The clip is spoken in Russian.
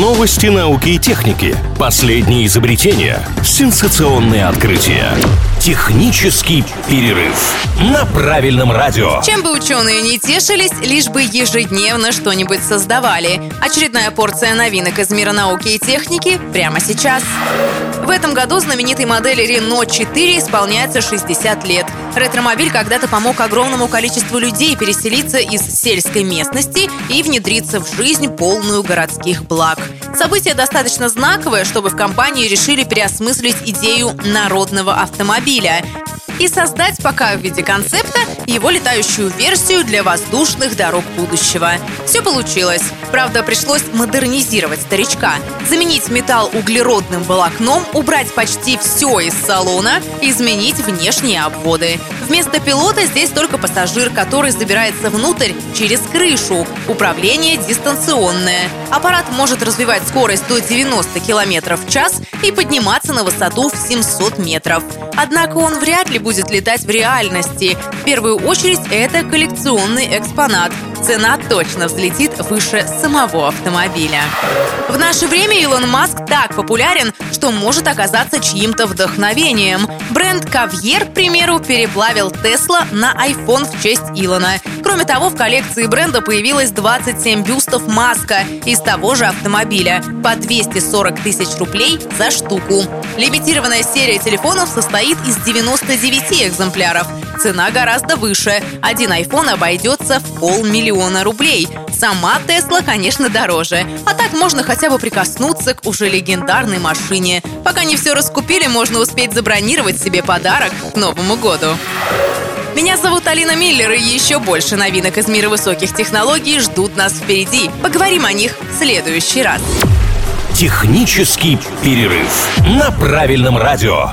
Новости науки и техники. Последние изобретения. Сенсационные открытия. Технический перерыв на правильном радио. Чем бы ученые не тешились, лишь бы ежедневно что-нибудь создавали. Очередная порция новинок из мира науки и техники прямо сейчас. В этом году знаменитой модели Renault 4 исполняется 60 лет. Ретромобиль когда-то помог огромному количеству людей переселиться из сельской местности и внедриться в жизнь полную городских благ. Событие достаточно знаковое, чтобы в компании решили переосмыслить идею народного автомобиля и создать пока в виде концепта его летающую версию для воздушных дорог будущего. Все получилось. Правда, пришлось модернизировать старичка. Заменить металл углеродным волокном, убрать почти все из салона, изменить внешние обводы. Вместо пилота здесь только пассажир, который забирается внутрь через крышу. Управление дистанционное. Аппарат может развивать скорость до 90 км в час и подниматься на высоту в 700 метров. Однако он вряд ли будет летать в реальности. В первую очередь это коллекционный экспонат. Цена точно взлетит выше самого автомобиля. В наше время Илон Маск так популярен, что может оказаться чьим-то вдохновением. Бренд Кавьер, к примеру, переплавил Тесла на iPhone в честь Илона. Кроме того, в коллекции бренда появилось 27 бюстов Маска из того же автомобиля по 240 тысяч рублей за штуку. Лимитированная серия телефонов состоит из 99 экземпляров. Цена гораздо выше. Один iPhone обойдется в полмиллиона рублей. Сама Тесла, конечно, дороже. А так можно хотя бы прикоснуться к уже легендарной машине. Пока не все раскупили, можно успеть забронировать себе подарок к Новому году. Меня зовут Алина Миллер, и еще больше новинок из мира высоких технологий ждут нас впереди. Поговорим о них в следующий раз. Технический перерыв на правильном радио.